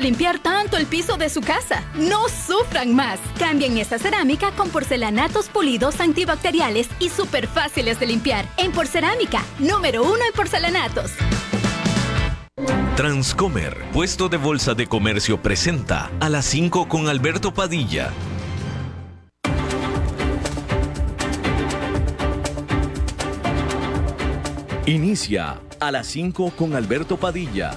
Limpiar tanto el piso de su casa? No sufran más. Cambien esta cerámica con porcelanatos pulidos antibacteriales y súper fáciles de limpiar. En Porcerámica, número uno en porcelanatos. Transcomer, puesto de bolsa de comercio, presenta a las 5 con Alberto Padilla. Inicia a las 5 con Alberto Padilla.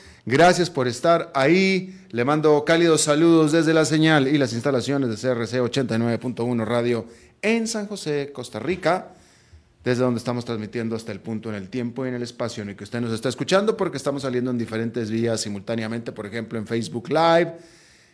Gracias por estar ahí. Le mando cálidos saludos desde la señal y las instalaciones de CRC 89.1 Radio en San José, Costa Rica, desde donde estamos transmitiendo hasta el punto en el tiempo y en el espacio en el que usted nos está escuchando, porque estamos saliendo en diferentes vías simultáneamente, por ejemplo, en Facebook Live,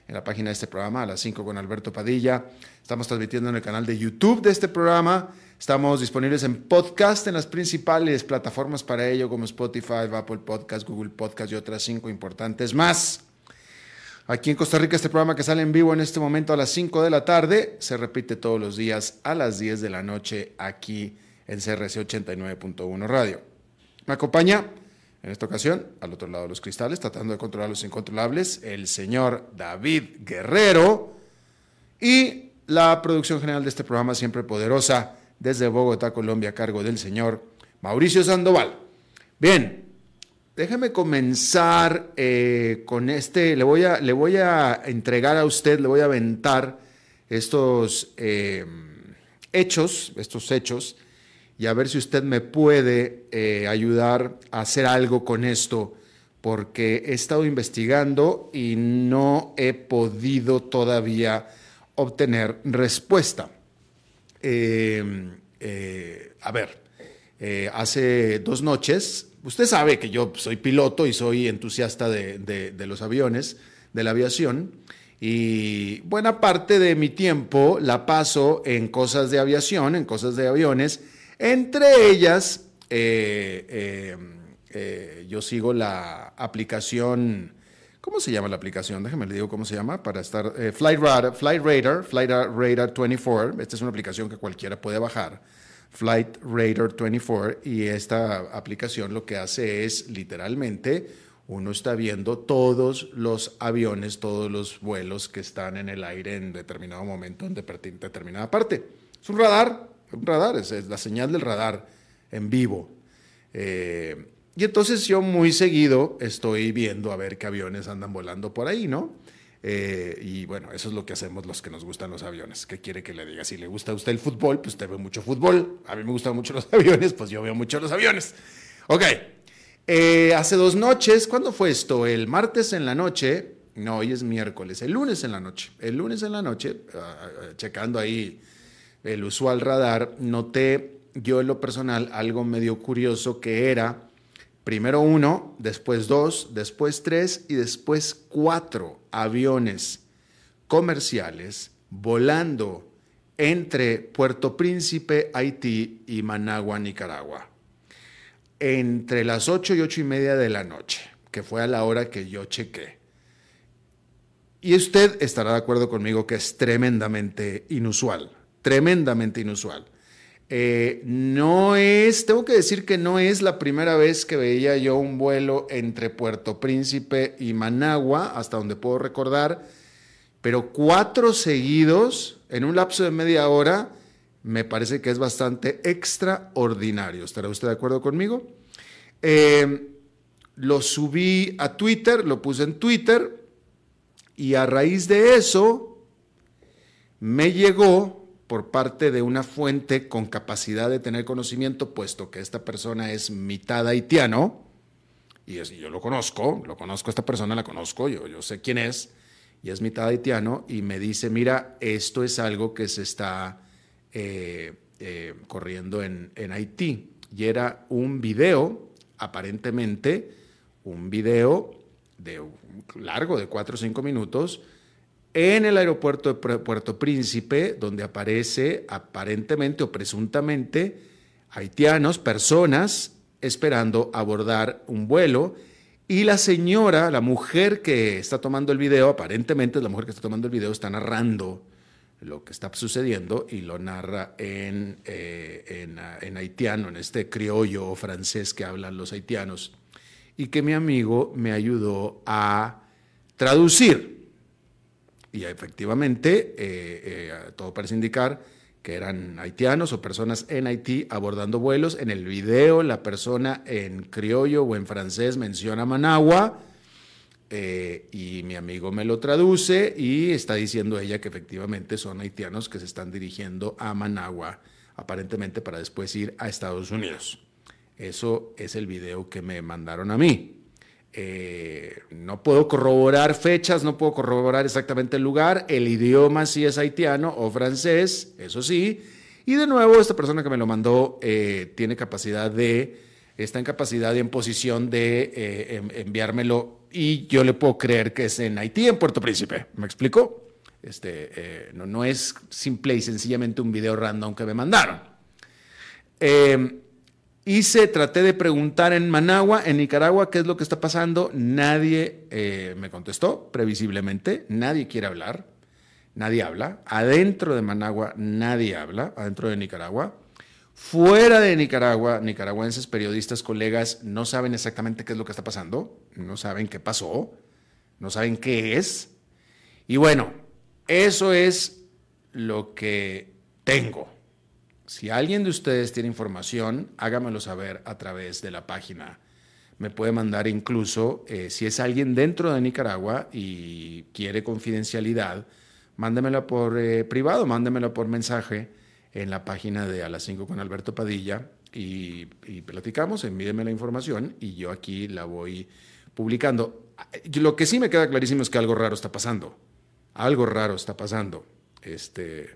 en la página de este programa, a las 5 con Alberto Padilla. Estamos transmitiendo en el canal de YouTube de este programa. Estamos disponibles en podcast en las principales plataformas para ello, como Spotify, Apple Podcast, Google Podcast y otras cinco importantes más. Aquí en Costa Rica, este programa que sale en vivo en este momento a las 5 de la tarde, se repite todos los días a las 10 de la noche aquí en CRC 89.1 Radio. Me acompaña en esta ocasión, al otro lado de los cristales, tratando de controlar los incontrolables, el señor David Guerrero y la producción general de este programa, siempre poderosa, desde Bogotá, Colombia, a cargo del señor Mauricio Sandoval. Bien, déjeme comenzar eh, con este, le voy, a, le voy a entregar a usted, le voy a aventar estos eh, hechos, estos hechos, y a ver si usted me puede eh, ayudar a hacer algo con esto, porque he estado investigando y no he podido todavía obtener respuesta. Eh, eh, a ver, eh, hace dos noches, usted sabe que yo soy piloto y soy entusiasta de, de, los aviones, de la aviación, y buena parte de mi tiempo la paso en cosas de aviación, en cosas de aviones, entre ellas yo sigo la aplicación ¿Cómo se llama la aplicación? Déjeme le digo cómo se llama para estar. Eh, Flight, Radar, Flight Radar, Flight Radar 24. Esta es una aplicación que cualquiera puede bajar. Flight Radar 24. Y esta aplicación lo que hace es literalmente uno está viendo todos los aviones, todos los vuelos que están en el aire en determinado momento, en determinada parte. Es un radar, un radar, es, la señal del radar en vivo. Eh, y entonces yo muy seguido estoy viendo a ver qué aviones andan volando por ahí, ¿no? Eh, y bueno, eso es lo que hacemos los que nos gustan los aviones. ¿Qué quiere que le diga? Si le gusta a usted el fútbol, pues usted ve mucho fútbol. A mí me gustan mucho los aviones, pues yo veo mucho los aviones. Ok, eh, hace dos noches, ¿cuándo fue esto? El martes en la noche, no, hoy es miércoles, el lunes en la noche. El lunes en la noche, ah, ah, checando ahí el usual radar, noté yo en lo personal algo medio curioso que era Primero uno, después dos, después tres y después cuatro aviones comerciales volando entre Puerto Príncipe, Haití y Managua, Nicaragua. Entre las ocho y ocho y media de la noche, que fue a la hora que yo chequé. Y usted estará de acuerdo conmigo que es tremendamente inusual, tremendamente inusual. Eh, no es, tengo que decir que no es la primera vez que veía yo un vuelo entre Puerto Príncipe y Managua, hasta donde puedo recordar, pero cuatro seguidos en un lapso de media hora me parece que es bastante extraordinario. ¿Estará usted de acuerdo conmigo? Eh, lo subí a Twitter, lo puse en Twitter Y a raíz de eso, me llegó por parte de una fuente con capacidad de tener conocimiento, puesto que esta persona es mitad haitiano, y yo lo conozco, lo conozco, esta persona la conozco, yo, yo sé quién es, y es mitad haitiano, y me dice, mira, esto es algo que se está eh, eh, corriendo en, en Haití. Y era un video, aparentemente, un video de largo, de cuatro o cinco minutos, en el aeropuerto de Puerto Príncipe, donde aparece aparentemente o presuntamente haitianos, personas esperando abordar un vuelo. Y la señora, la mujer que está tomando el video, aparentemente es la mujer que está tomando el video, está narrando lo que está sucediendo y lo narra en, eh, en, en haitiano, en este criollo francés que hablan los haitianos, y que mi amigo me ayudó a traducir. Y efectivamente, eh, eh, todo parece indicar que eran haitianos o personas en Haití abordando vuelos. En el video, la persona en criollo o en francés menciona Managua eh, y mi amigo me lo traduce y está diciendo ella que efectivamente son haitianos que se están dirigiendo a Managua, aparentemente para después ir a Estados Unidos. Eso es el video que me mandaron a mí. Eh, no puedo corroborar fechas, no puedo corroborar exactamente el lugar, el idioma sí es haitiano o francés, eso sí. Y de nuevo, esta persona que me lo mandó eh, tiene capacidad de, está en capacidad y en posición de eh, enviármelo y yo le puedo creer que es en Haití, en Puerto Príncipe. ¿Me explico? Este, no, no es simple y sencillamente un video random que me mandaron. Hice, traté de preguntar en Managua, en Nicaragua, qué es lo que está pasando. Nadie eh, me contestó, previsiblemente. Nadie quiere hablar. Nadie habla. Adentro de Managua, nadie habla. Adentro de Nicaragua. Fuera de Nicaragua, nicaragüenses, periodistas, colegas, no saben exactamente qué es lo que está pasando. No saben qué pasó. No saben qué es. Y bueno, eso es lo que tengo. Si alguien de ustedes tiene información, hágamelo saber a través de la página. Me puede mandar incluso, eh, si es alguien dentro de Nicaragua y quiere confidencialidad, mándemela por eh, privado, mándemela por mensaje en la página de A las 5 con Alberto Padilla y, platicamos, envíeme la información y yo aquí la voy publicando. Lo que sí me queda clarísimo es que algo raro está pasando. Algo raro está pasando. Este,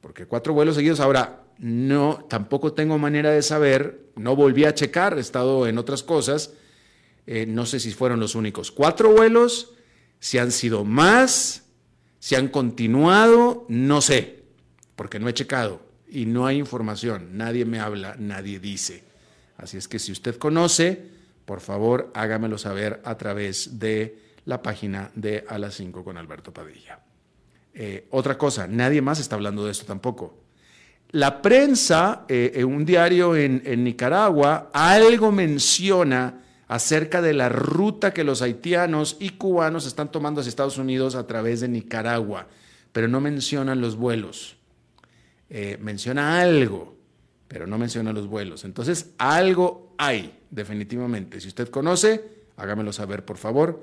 porque cuatro vuelos seguidos. Ahora, no, tampoco tengo manera de saber, no volví a checar, he estado en otras cosas, eh, no sé si fueron los únicos cuatro vuelos, si han sido más, si han continuado, no sé, porque no he checado y no hay información, nadie me habla, nadie dice. Así es que si usted conoce, por favor hágamelo saber a través de la página de A las 5 con Alberto Padilla. Eh, otra cosa, nadie más está hablando de esto tampoco. La prensa, en eh, un diario en, Nicaragua, algo menciona acerca de la ruta que los haitianos y cubanos están tomando hacia Estados Unidos a través de Nicaragua, pero no mencionan los vuelos. Eh, menciona algo, pero no menciona los vuelos. Entonces, algo hay, definitivamente. Si usted conoce, hágamelo saber, por favor,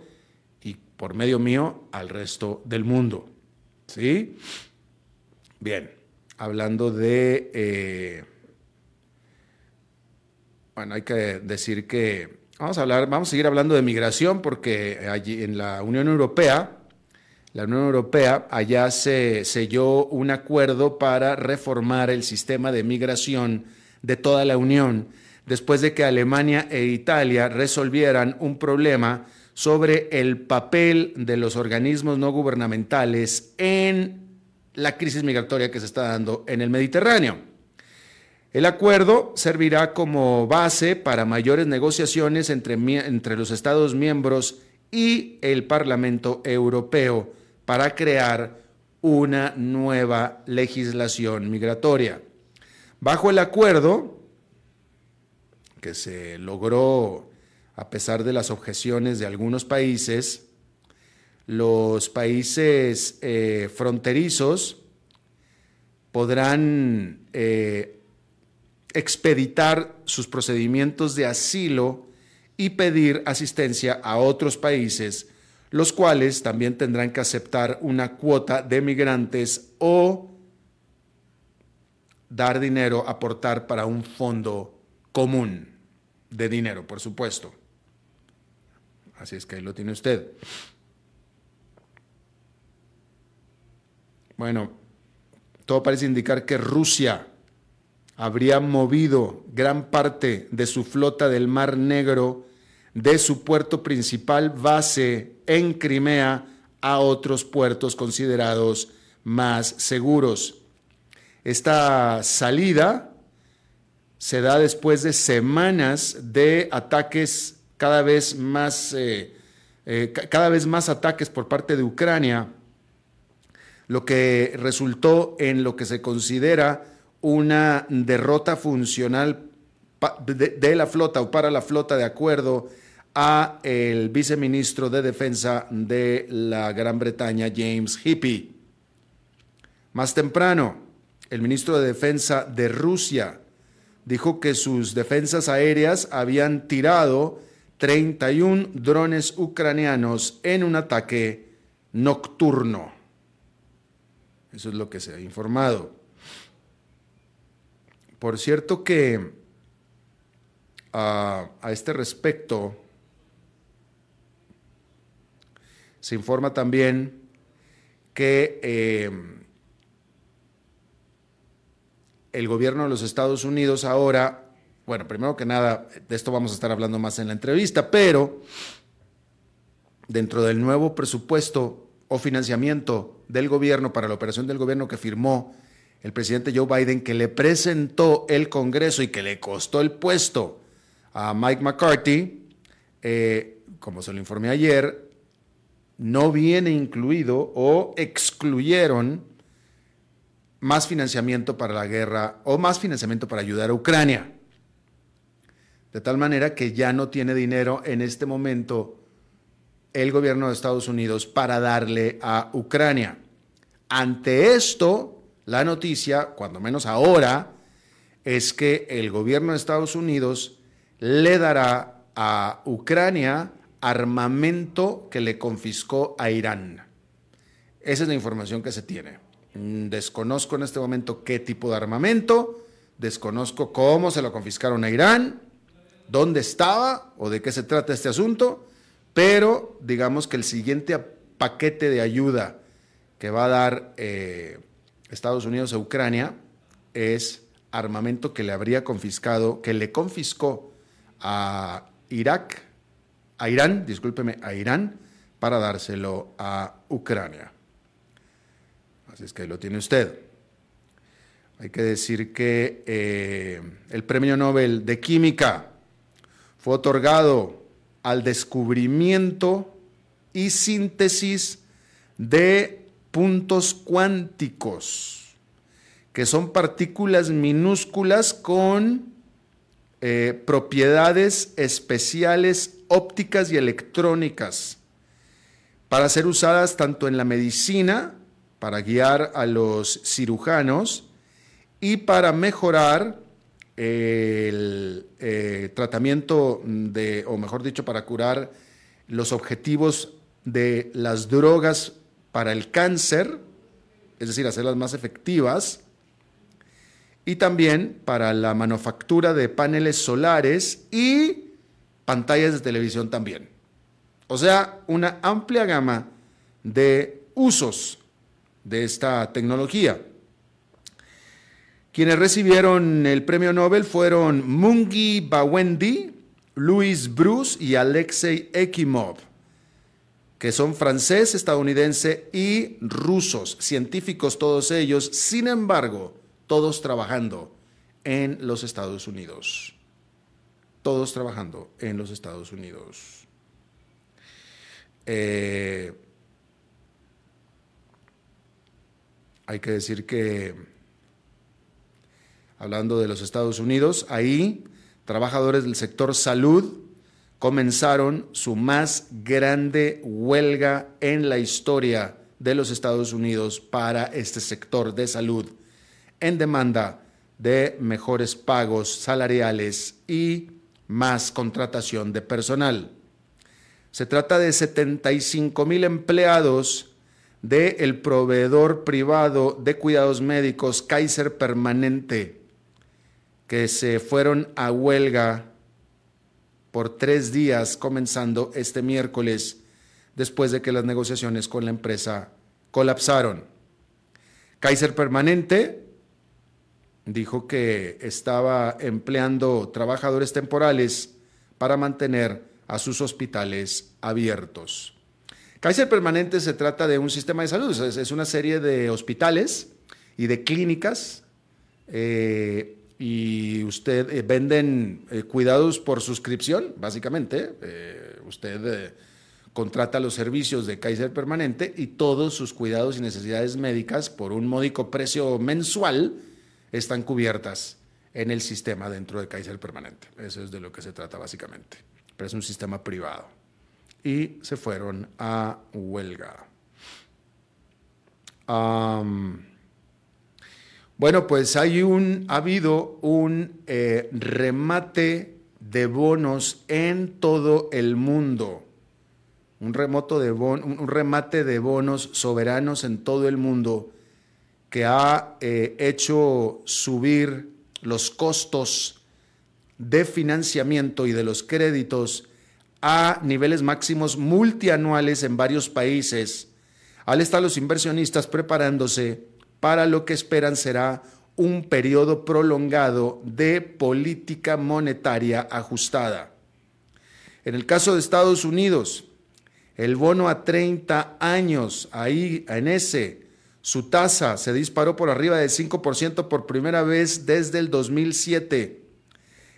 y por medio mío al resto del mundo. ¿Sí? Bien hablando de, eh, bueno, hay que decir que vamos a hablar, vamos a seguir hablando de migración porque allí en la Unión Europea, la Unión Europea allá se selló un acuerdo para reformar el sistema de migración de toda la Unión después de que Alemania e Italia resolvieran un problema sobre el papel de los organismos no gubernamentales en la crisis migratoria que se está dando en el Mediterráneo. El acuerdo servirá como base para mayores negociaciones entre, entre, los Estados miembros y el Parlamento Europeo para crear una nueva legislación migratoria. Bajo el acuerdo, que se logró a pesar de las objeciones de algunos países, los países eh, fronterizos podrán eh, expeditar sus procedimientos de asilo y pedir asistencia a otros países, los cuales también tendrán que aceptar una cuota de migrantes o dar dinero, aportar para un fondo común de dinero, por supuesto. Así es que ahí lo tiene usted. Bueno, todo parece indicar que Rusia habría movido gran parte de su flota del Mar Negro de su puerto principal base en Crimea a otros puertos considerados más seguros. Esta salida se da después de semanas de ataques cada vez más, eh, eh, cada vez más ataques por parte de Ucrania, lo que resultó en lo que se considera una derrota funcional de, la flota o para la flota de acuerdo a el viceministro de Defensa de la Gran Bretaña, James Hippie. Más temprano, el ministro de Defensa de Rusia dijo que sus defensas aéreas habían tirado 31 drones ucranianos en un ataque nocturno. Eso es lo que se ha informado. Por cierto que a, este respecto se informa también que eh, el gobierno de los Estados Unidos ahora, bueno, primero que nada, de esto vamos a estar hablando más en la entrevista, pero dentro del nuevo presupuesto o financiamiento del gobierno para la operación del gobierno que firmó el presidente Joe Biden, que le presentó el Congreso y que le costó el puesto a Mike McCarthy, eh, como se lo informé ayer, no viene incluido o excluyeron más financiamiento para la guerra o más financiamiento para ayudar a Ucrania. De tal manera que ya no tiene dinero en este momento el gobierno de Estados Unidos para darle a Ucrania. Ante esto, la noticia, cuando menos ahora, es que el gobierno de Estados Unidos le dará a Ucrania armamento que le confiscó a Irán. Esa es la información que se tiene. Desconozco en este momento qué tipo de armamento, desconozco cómo se lo confiscaron a Irán, dónde estaba o de qué se trata este asunto, pero digamos que el siguiente paquete de ayuda que va a dar eh, Estados Unidos a Ucrania es armamento que le habría confiscado, que le confiscó a Irak, a Irán, discúlpeme, a Irán, para dárselo a Ucrania. Así es que lo tiene usted. Hay que decir que eh, el Premio Nobel de Química fue otorgado al descubrimiento y síntesis de puntos cuánticos, que son partículas minúsculas con eh, propiedades especiales ópticas y electrónicas para ser usadas tanto en la medicina, para guiar a los cirujanos y para mejorar el eh, tratamiento de, o mejor dicho, para curar los objetivos de las drogas para el cáncer, es decir, hacerlas más efectivas, y también para la manufactura de paneles solares y pantallas de televisión también. O sea, una amplia gama de usos de esta tecnología. Quienes recibieron el premio Nobel fueron Mungi Bawendi, Louis Bruce y Alexei Ekimov, que son francés, estadounidense y rusos, científicos todos ellos, sin embargo, todos trabajando en los Estados Unidos. Todos trabajando en los Estados Unidos. Eh, hay que decir que hablando de los Estados Unidos, ahí trabajadores del sector salud comenzaron su más grande huelga en la historia de los Estados Unidos para este sector de salud en demanda de mejores pagos salariales y más contratación de personal. Se trata de 75 mil empleados del proveedor privado de cuidados médicos Kaiser Permanente, que se fueron a huelga por tres días, comenzando este miércoles, después de que las negociaciones con la empresa colapsaron. Kaiser Permanente dijo que estaba empleando trabajadores temporales para mantener a sus hospitales abiertos. Kaiser Permanente se trata de un sistema de salud, es, una serie de hospitales y de clínicas eh, y usted eh, venden eh, cuidados por suscripción, básicamente. usted contrata los servicios de Kaiser Permanente y todos sus cuidados y necesidades médicas por un módico precio mensual están cubiertas en el sistema dentro de Kaiser Permanente. Eso es de lo que se trata básicamente. Pero es un sistema privado. Y se fueron a huelga. Bueno, pues hay un, ha habido un eh, remate de bonos en todo el mundo. Un, remoto de un remate de bonos soberanos en todo el mundo que ha eh, hecho subir los costos de financiamiento y de los créditos a niveles máximos multianuales en varios países, al estar los inversionistas preparándose para lo que esperan será un periodo prolongado de política monetaria ajustada. En el caso de Estados Unidos, el bono a 30 años, ahí en ese, su tasa se disparó por arriba del 5% por primera vez desde el 2007.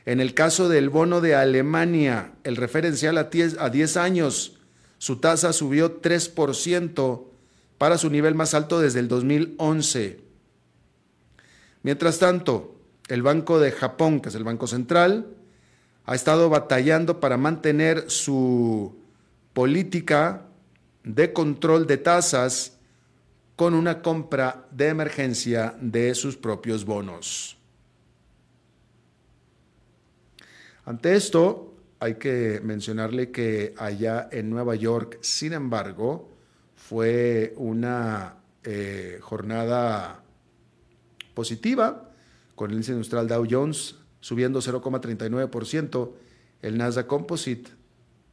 En el caso del bono de Alemania, el referencial a 10, años, su tasa subió 3% para su nivel más alto desde el 2011. Mientras tanto, el Banco de Japón, que es el Banco Central, ha estado batallando para mantener su política de control de tasas con una compra de emergencia de sus propios bonos. Ante esto, hay que mencionarle que allá en Nueva York, sin embargo, fue una eh, jornada positiva, con el índice industrial Dow Jones subiendo 0,39%, el Nasdaq Composite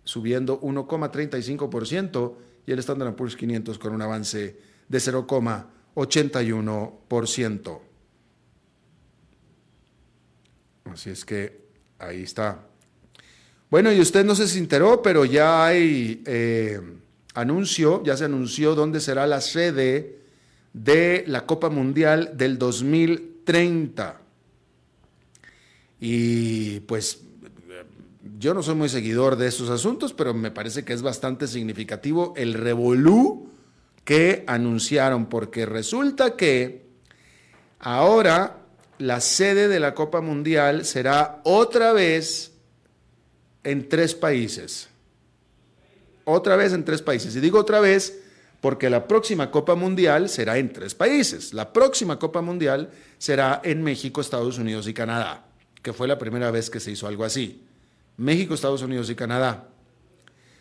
subiendo 1,35% y el Standard Poor's 500 con un avance de 0,81%. Así es que ahí está. Bueno, y usted no se enteró, pero ya hay eh, anuncio, ya se anunció dónde será la sede de la Copa Mundial del 2030. Y pues yo no soy muy seguidor de esos asuntos, pero me parece que es bastante significativo el revolú que anunciaron, porque resulta que ahora la sede de la Copa Mundial será otra vez en tres países. Otra vez en tres países. Y digo otra vez porque la próxima Copa Mundial será en tres países. La próxima Copa Mundial será en México, Estados Unidos y Canadá, que fue la primera vez que se hizo algo así. México, Estados Unidos y Canadá.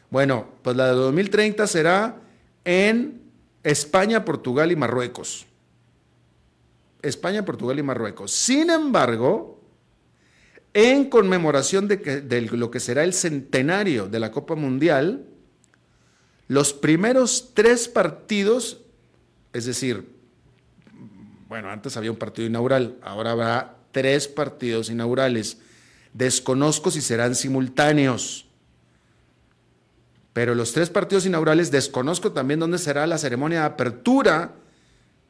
Bueno, pues la de 2030 será en España, Portugal y Marruecos. España, Portugal y Marruecos. Sin embargo, en conmemoración de, lo que será el centenario de la Copa Mundial, los primeros tres partidos, es decir, bueno, antes había un partido inaugural, ahora habrá tres partidos inaugurales. Desconozco si serán simultáneos. Pero los tres partidos inaugurales desconozco también dónde será la ceremonia de apertura,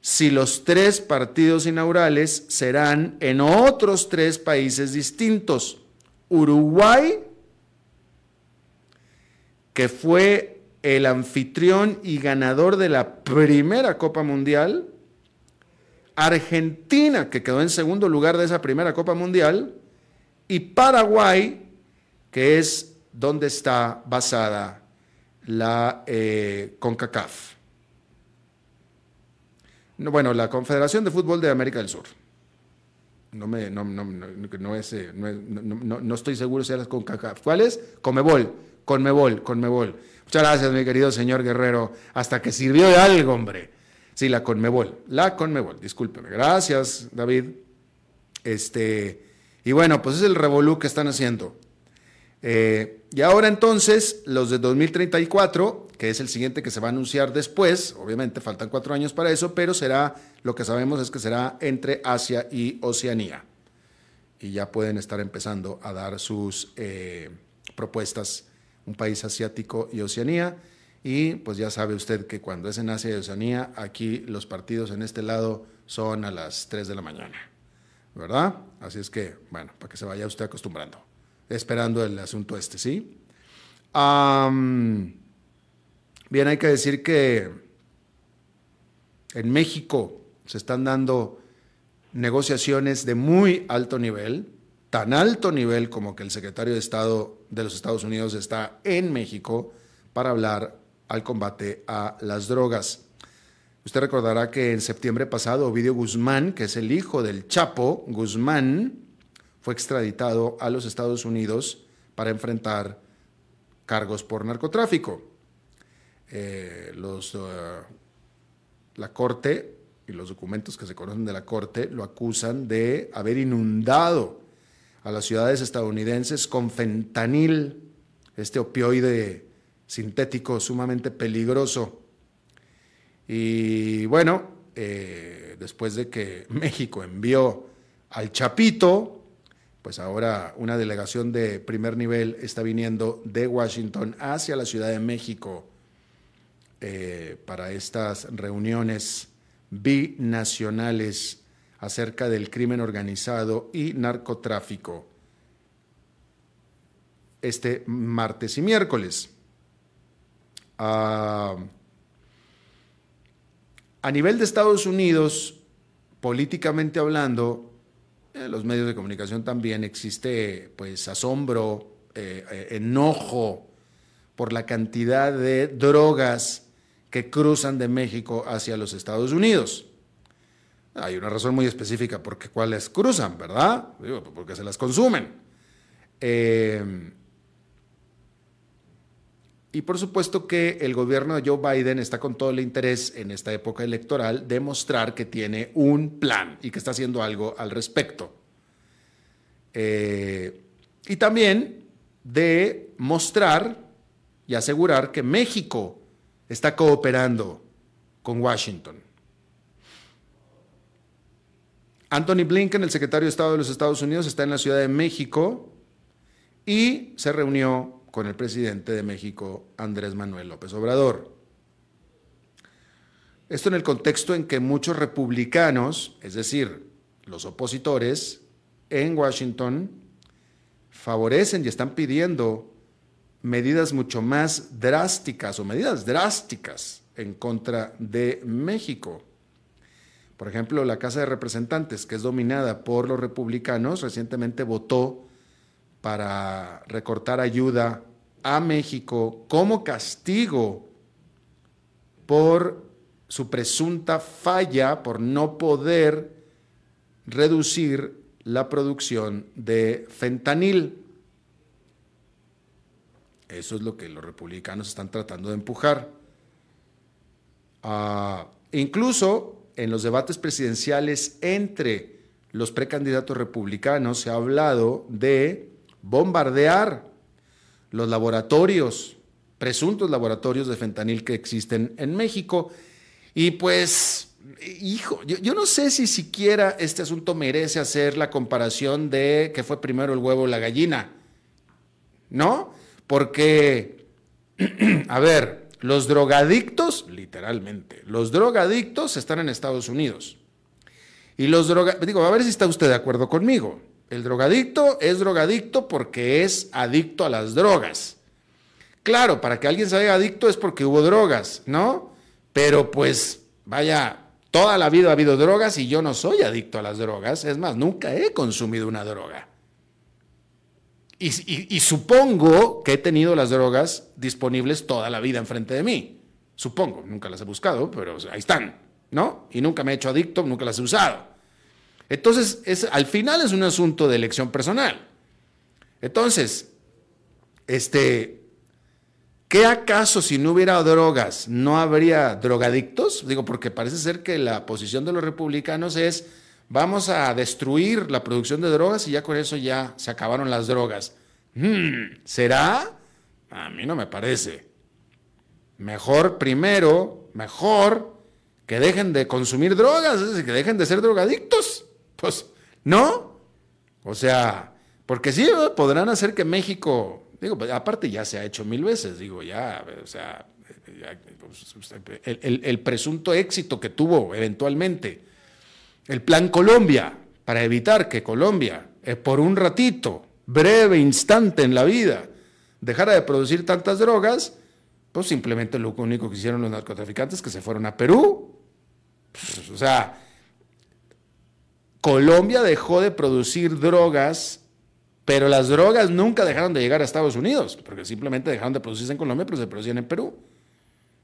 si los tres partidos inaugurales serán en otros tres países distintos. Uruguay, que fue el anfitrión y ganador de la primera Copa Mundial, Argentina, que quedó en segundo lugar de esa primera Copa Mundial, y Paraguay, que es donde está basada la eh, CONCACAF. bueno, la Confederación de Fútbol de América del Sur. No, me, estoy seguro si es la CONCACAF. ¿Cuál es? Comebol. Conmebol, Conmebol. Muchas gracias, mi querido señor Guerrero. Hasta que sirvió de algo, hombre. Sí, la Conmebol. La Conmebol, discúlpeme. Gracias, David. Este, y bueno, pues es el revolú que están haciendo. Eh, y ahora entonces, los de 2034, que es el siguiente que se va a anunciar después, obviamente faltan cuatro años para eso, pero será, lo que sabemos es que será entre Asia y Oceanía. Y ya pueden estar empezando a dar sus eh, propuestas, un país asiático y Oceanía. Y pues ya sabe usted que cuando es en Asia y Oceanía, aquí los partidos en este lado son a las 3 de la mañana. ¿verdad? Así es que, bueno, para que se vaya usted acostumbrando, esperando el asunto este, ¿sí? bien, hay que decir que en México se están dando negociaciones de muy alto nivel, tan alto nivel como que el secretario de Estado de los Estados Unidos está en México para hablar al combate a las drogas. Usted recordará que en septiembre pasado Ovidio Guzmán, que es el hijo del Chapo Guzmán, fue extraditado a los Estados Unidos para enfrentar cargos por narcotráfico. Eh, los, uh, la Corte y los documentos que se conocen de la Corte lo acusan de haber inundado a las ciudades estadounidenses con fentanil, este opioide sintético sumamente peligroso. Y bueno, eh, después de que México envió al Chapito, pues ahora una delegación de primer nivel está viniendo de Washington hacia la Ciudad de México eh, para estas reuniones binacionales acerca del crimen organizado y narcotráfico este martes y miércoles. Ah, a nivel de Estados Unidos, políticamente hablando, en los medios de comunicación también existe pues asombro, eh, eh, enojo por la cantidad de drogas que cruzan de México hacia los Estados Unidos. Hay una razón muy específica por qué cuáles cruzan, ¿verdad? porque se las consumen. Eh, y por supuesto que el gobierno de Joe Biden está con todo el interés en esta época electoral de mostrar que tiene un plan y que está haciendo algo al respecto. Eh, y también de mostrar y asegurar que México está cooperando con Washington. Anthony Blinken, el secretario de Estado de los Estados Unidos, está en la Ciudad de México y se reunió con el presidente de México, Andrés Manuel López Obrador. Esto en el contexto en que muchos republicanos, es decir, los opositores en Washington, favorecen y están pidiendo medidas mucho más drásticas o medidas drásticas en contra de México. Por ejemplo, la Casa de Representantes, que es dominada por los republicanos, recientemente votó para recortar ayuda a México como castigo por su presunta falla por no poder reducir la producción de fentanil. Eso es lo que los republicanos están tratando de empujar. Ah, incluso en los debates presidenciales entre los precandidatos republicanos se ha hablado de bombardear los laboratorios, presuntos laboratorios de fentanil que existen en México. Y pues, hijo, yo, no sé si siquiera este asunto merece hacer la comparación de que fue primero el huevo o la gallina, ¿no? Porque, a ver, los drogadictos, literalmente, los drogadictos están en Estados Unidos. Y los drogadictos, digo, a ver si está usted de acuerdo conmigo. El drogadicto es drogadicto porque es adicto a las drogas. Claro, para que alguien sea adicto es porque hubo drogas, ¿no? Pero pues, vaya, toda la vida ha habido drogas y yo no soy adicto a las drogas. Es más, nunca he consumido una droga. Y, supongo que he tenido las drogas disponibles toda la vida enfrente de mí. Supongo, nunca las he buscado, pero ahí están, ¿no? Y nunca me he hecho adicto, nunca las he usado. Entonces, es, al final es un asunto de elección personal. Entonces, este, ¿Qué acaso si no hubiera drogas no habría drogadictos? Digo, porque parece ser que la posición de los republicanos es vamos a destruir la producción de drogas y ya con eso ya se acabaron las drogas. Hmm, ¿Será? A mí no me parece. Mejor primero, mejor que dejen de consumir drogas, que dejen de ser drogadictos. Pues, ¿no? O sea, porque sí, podrán hacer que México Digo, pues, aparte ya se ha hecho mil veces, digo, ya, o sea, pues, el, presunto éxito que tuvo eventualmente el Plan Colombia, para evitar que Colombia, eh, por un ratito, breve instante en la vida, dejara de producir tantas drogas, pues simplemente lo único que hicieron los narcotraficantes es que se fueron a Perú. O sea, Colombia dejó de producir drogas pero las drogas nunca dejaron de llegar a Estados Unidos, porque simplemente dejaron de producirse en Colombia, pero se producían en Perú.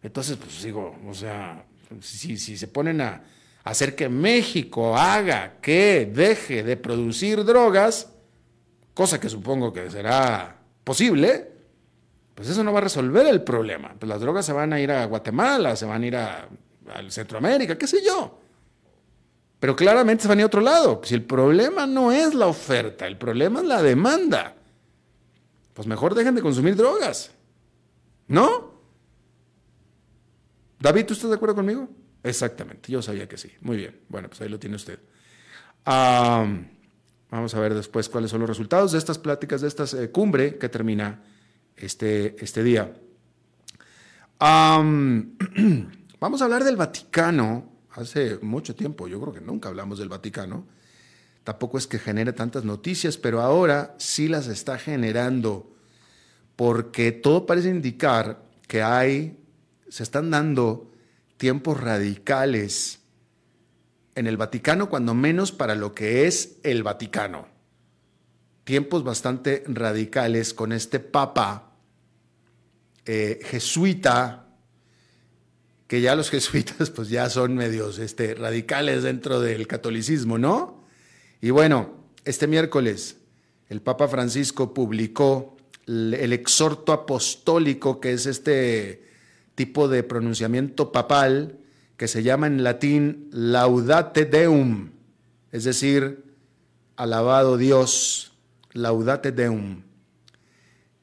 Entonces, pues digo, o sea, si, se ponen a hacer que México haga que deje de producir drogas, cosa que supongo que será posible, pues eso no va a resolver el problema. Pues las drogas se van a ir a Guatemala, se van a ir a, Centroamérica, qué sé yo. Pero claramente se van a ir a otro lado. Si el problema no es la oferta, el problema es la demanda. Pues mejor dejen de consumir drogas. ¿No? David, ¿tú estás de acuerdo conmigo? Exactamente, yo sabía que sí. Muy bien. Bueno, pues ahí lo tiene usted. vamos a ver después cuáles son los resultados de estas pláticas, de esta eh, cumbre que termina este, este día. vamos a hablar del Vaticano hace mucho tiempo, yo creo que nunca hablamos del Vaticano, tampoco es que genere tantas noticias, pero ahora sí las está generando, porque todo parece indicar que hay, se están dando tiempos radicales en el Vaticano, cuando menos para lo que es el Vaticano. Tiempos bastante radicales con este papa eh, jesuita, que ya los jesuitas pues ya son medios este, radicales dentro del catolicismo, ¿no? Y bueno, este miércoles el Papa Francisco publicó el exhorto apostólico, que es este tipo de pronunciamiento papal que se llama en latín laudate deum, es decir, alabado Dios, laudate deum,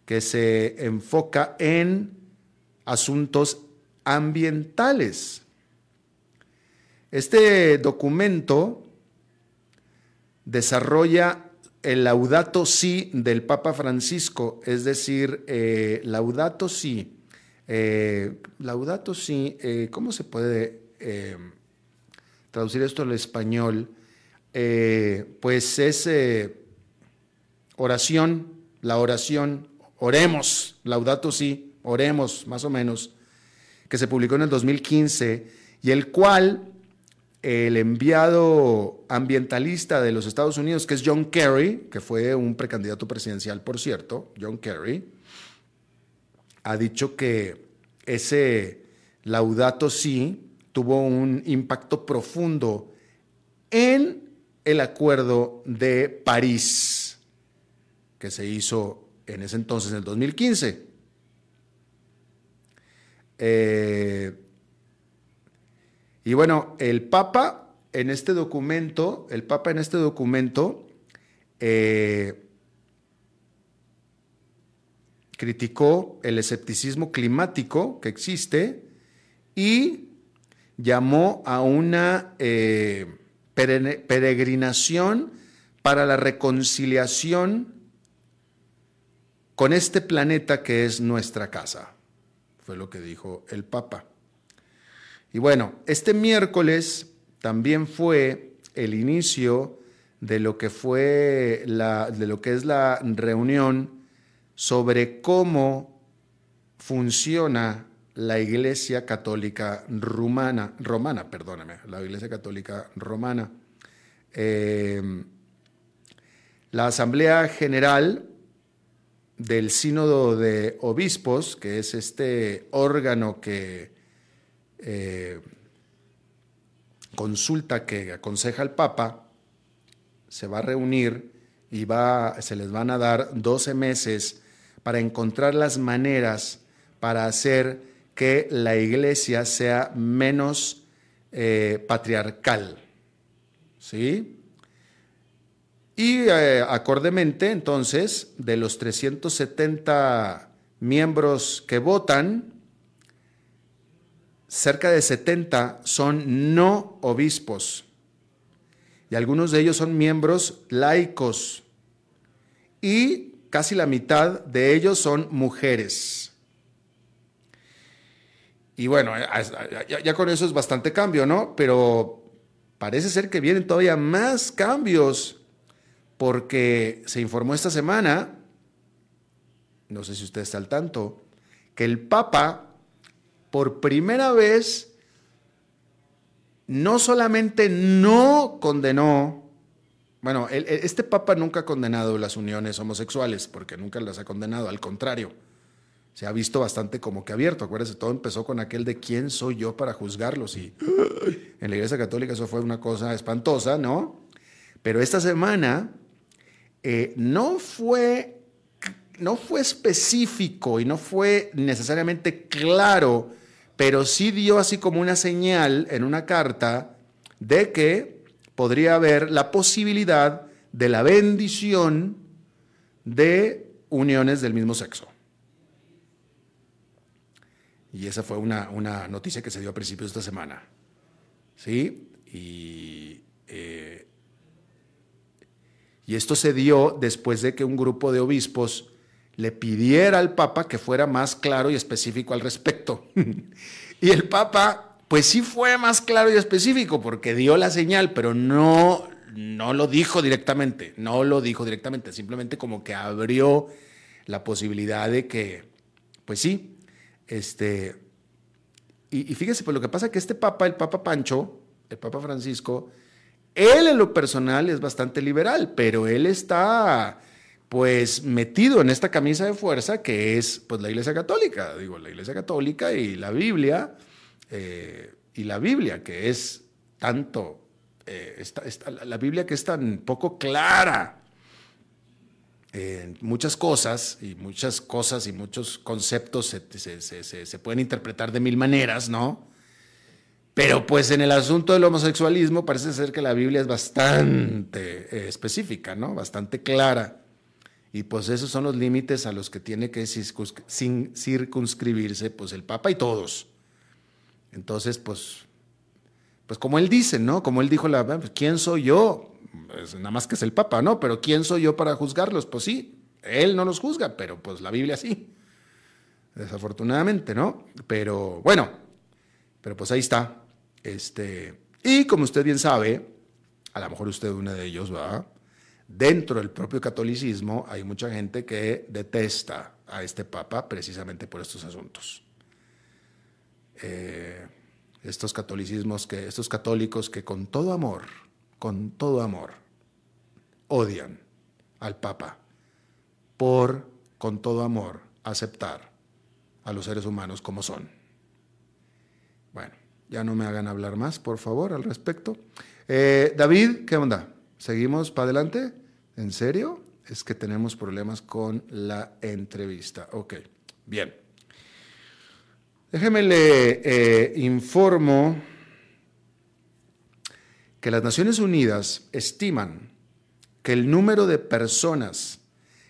que se enfoca en asuntos ambientales. Este documento desarrolla el laudato si del Papa Francisco, es decir, eh, laudato si. Eh, laudato si, eh, ¿cómo se puede traducir esto al español? pues es oración, la oración, oremos, laudato si, oremos, más o menos que se publicó en el 2015 y el cual el enviado ambientalista de los Estados Unidos, que es John Kerry, que fue un precandidato presidencial, por cierto, John Kerry, ha dicho que ese laudato sí tuvo un impacto profundo en el acuerdo de París, que se hizo en ese entonces, en el 2015. Eh, y bueno, el Papa en este documento, el Papa en este documento eh, criticó el escepticismo climático que existe y llamó a una eh, peregrinación para la reconciliación con este planeta que es nuestra casa fue lo que dijo el Papa. Y bueno, este miércoles también fue el inicio de lo que fue la, de lo que es la reunión sobre cómo funciona la Iglesia Católica Rumana, Romana, perdóname, la Iglesia Católica Romana. Eh, la Asamblea General del Sínodo de Obispos, que es este órgano que eh, consulta, que aconseja al Papa, se va a reunir y va, se les van a dar 12 meses para encontrar las maneras para hacer que la iglesia sea menos eh, patriarcal. ¿Sí? Y eh, acordemente, entonces, de los 370 miembros que votan, cerca de 70 son no obispos y algunos de ellos son miembros laicos y casi la mitad de ellos son mujeres. Y bueno, ya, con eso es bastante cambio, ¿no? Pero parece ser que vienen todavía más cambios porque se informó esta semana, no sé si usted está al tanto, que el Papa por primera vez no solamente no condenó, bueno, este Papa nunca ha condenado las uniones homosexuales, porque nunca las ha condenado, al contrario, se ha visto bastante como que abierto. Acuérdense, todo empezó con aquel de quién soy yo para juzgarlos y en la Iglesia Católica eso fue una cosa espantosa, ¿no? Pero esta semana eh, no fue no fue específico y no fue necesariamente claro pero sí dio así como una señal en una carta de que podría haber la posibilidad de la bendición de uniones del mismo sexo. Y esa fue una, noticia que se dio a principios de esta semana. ¿Sí? Y, eh, y esto se dio después de que un grupo de obispos le pidiera al Papa que fuera más claro y específico al respecto. y el Papa, pues sí fue más claro y específico porque dio la señal, pero no, no lo dijo directamente, no lo dijo directamente, simplemente como que abrió la posibilidad de que, pues sí, este, y, fíjese, pues lo que pasa es que este Papa, el Papa Pancho, el Papa Francisco, él en lo personal es bastante liberal, pero él está pues metido en esta camisa de fuerza que es pues la Iglesia Católica, digo, la Iglesia Católica y la Biblia, eh, y la Biblia que es tanto, eh, la Biblia que es tan poco clara en muchas cosas, y muchas cosas y muchos conceptos se, pueden interpretar de mil maneras, ¿no? Pero pues en el asunto del homosexualismo parece ser que la Biblia es bastante eh, específica, ¿no? Bastante clara. Y pues esos son los límites a los que tiene que circunscribirse pues el Papa y todos. Entonces, pues, pues como él dice, ¿no? Como él dijo, la, pues, ¿quién soy yo? Pues, nada más que es el Papa, ¿no? Pero ¿quién soy yo para juzgarlos? Pues sí, él no los juzga, pero pues la Biblia sí. Desafortunadamente, ¿no? Pero bueno, pero pues ahí está. Este, y como usted bien sabe, a lo mejor usted es uno de ellos, ¿va? dentro del propio catolicismo hay mucha gente que detesta a este papa precisamente por estos asuntos. Eh, estos catolicismos que, estos católicos que con todo amor, con todo amor, odian al papa por con todo amor aceptar a los seres humanos como son. Bueno, ya no me hagan hablar más, por favor, al respecto. Eh, David, ¿qué onda? ¿Seguimos para adelante? ¿En serio? Es que tenemos problemas con la entrevista. Ok, bien. Déjeme le eh, informo que las Naciones Unidas estiman que el número de personas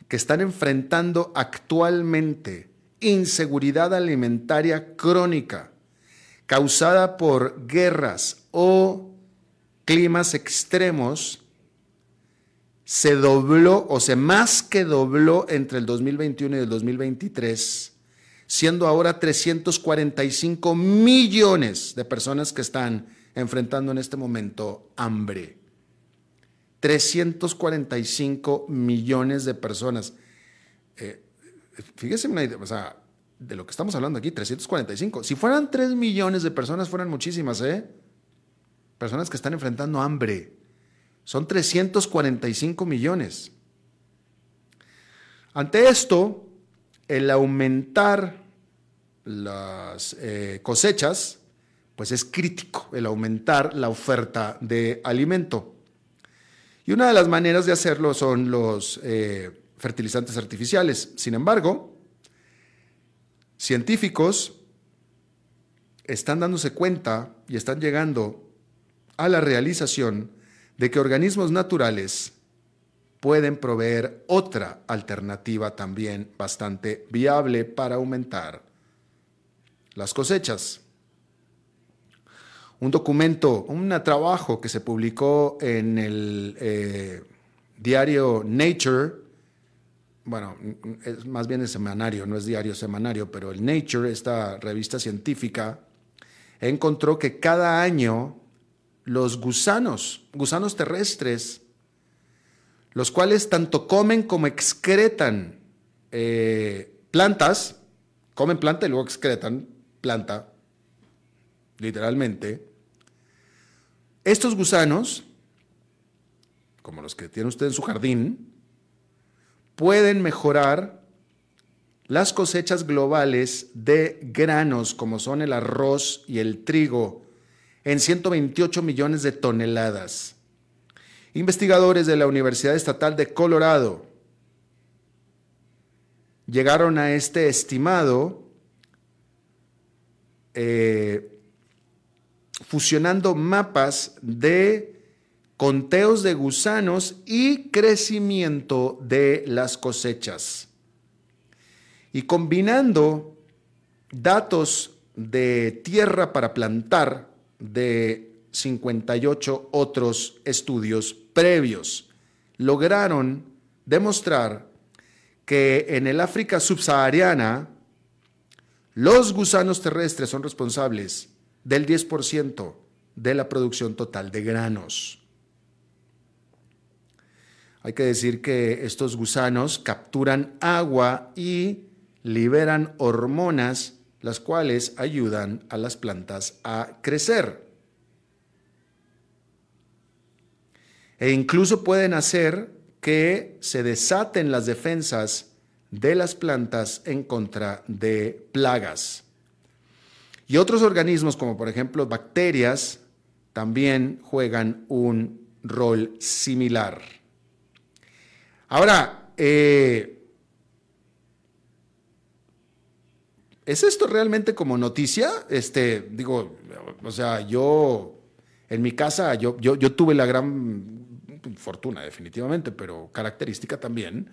que están enfrentando actualmente inseguridad alimentaria crónica causada por guerras o climas extremos se dobló, o sea, más que dobló entre el 2021 y el 2023, siendo ahora 345 millones de personas que están enfrentando en este momento hambre. 345 millones de personas. Eh, fíjese una idea, o sea, de lo que estamos hablando aquí, 345. Si fueran 3 millones de personas, fueran muchísimas, ¿eh? Personas que están enfrentando hambre. Son 345 millones. Ante esto, el aumentar las eh, cosechas, pues es crítico, el aumentar la oferta de alimento. Y una de las maneras de hacerlo son los eh, fertilizantes artificiales. Sin embargo, científicos están dándose cuenta y están llegando a la realización de que organismos naturales pueden proveer otra alternativa también bastante viable para aumentar las cosechas. Un documento, un trabajo que se publicó en el eh, diario Nature, bueno, es, más bien es semanario, no es diario semanario, pero el Nature, esta revista científica, encontró que cada año los gusanos, gusanos terrestres, los cuales tanto comen como excretan eh, plantas, comen planta y luego excretan planta, literalmente. Estos gusanos, como los que tiene usted en su jardín, pueden mejorar las cosechas globales de granos, como son el arroz y el trigo, en 128 millones de toneladas. Investigadores de la Universidad Estatal de Colorado llegaron a este estimado eh, fusionando mapas de conteos de gusanos y crecimiento de las cosechas. Y combinando datos de tierra para plantar de 58 otros estudios previos lograron demostrar que en el África subsahariana los gusanos terrestres son responsables del 10% de la producción total de granos. Hay que decir que estos gusanos capturan agua y liberan hormonas, las cuales ayudan a las plantas a crecer. E incluso pueden hacer que se desaten las defensas de las plantas en contra de plagas. Y otros organismos, como por ejemplo bacterias, también juegan un rol similar. Ahora, eh, ¿es esto realmente como noticia? Este, digo, o sea, yo en mi casa, yo, yo, yo tuve la gran fortuna definitivamente, pero característica también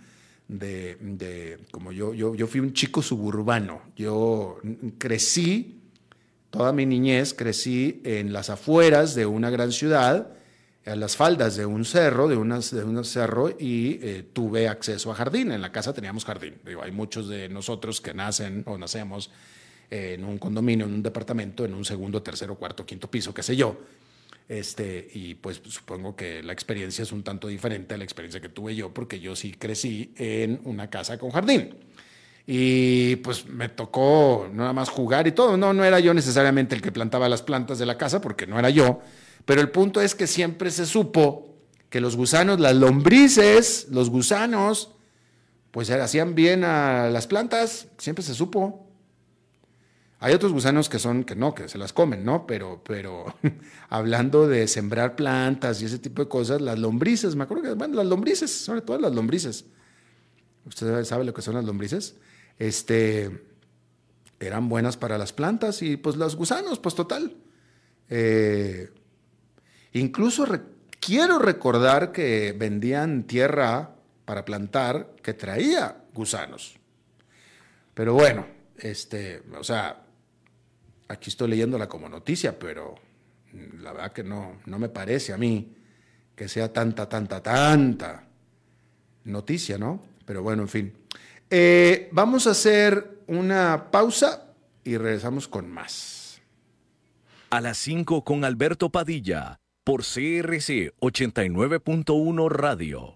de, como yo, yo, yo fui un chico suburbano, yo crecí, toda mi niñez crecí en las afueras de una gran ciudad, en las faldas de un cerro, de, unas, de un cerro, y eh, tuve acceso a jardín. En la casa teníamos jardín. Hay muchos de nosotros que nacen o nacemos en un condominio, en un departamento, en un segundo, tercero, cuarto, quinto piso, qué sé yo. Este, y pues supongo que la experiencia es un tanto diferente a la experiencia que tuve yo, porque yo sí crecí en una casa con jardín. Y pues me tocó nada más jugar y todo. No, no era yo necesariamente el que plantaba las plantas de la casa, porque no era yo. Pero el punto es que siempre se supo que los gusanos, las lombrices, los gusanos, pues hacían bien a las plantas, siempre se supo. Hay otros gusanos que son, que no, que se las comen, ¿no? Pero, pero hablando de sembrar plantas y ese tipo de cosas, las lombrices, me acuerdo que, bueno, las lombrices, sobre todo las lombrices. ¿Usted sabe lo que son las lombrices? Este, eran buenas para las plantas y pues los gusanos, pues total. Eh, incluso quiero recordar que vendían tierra para plantar que traía gusanos. Pero bueno, este, o sea, aquí estoy leyéndola como noticia, pero la verdad que no, no me parece a mí que sea tanta, tanta, tanta noticia, ¿no? Pero bueno, en fin. Eh, vamos a hacer una pausa y regresamos con más. A las 5 con Alberto Padilla, por CRC 89.1 Radio.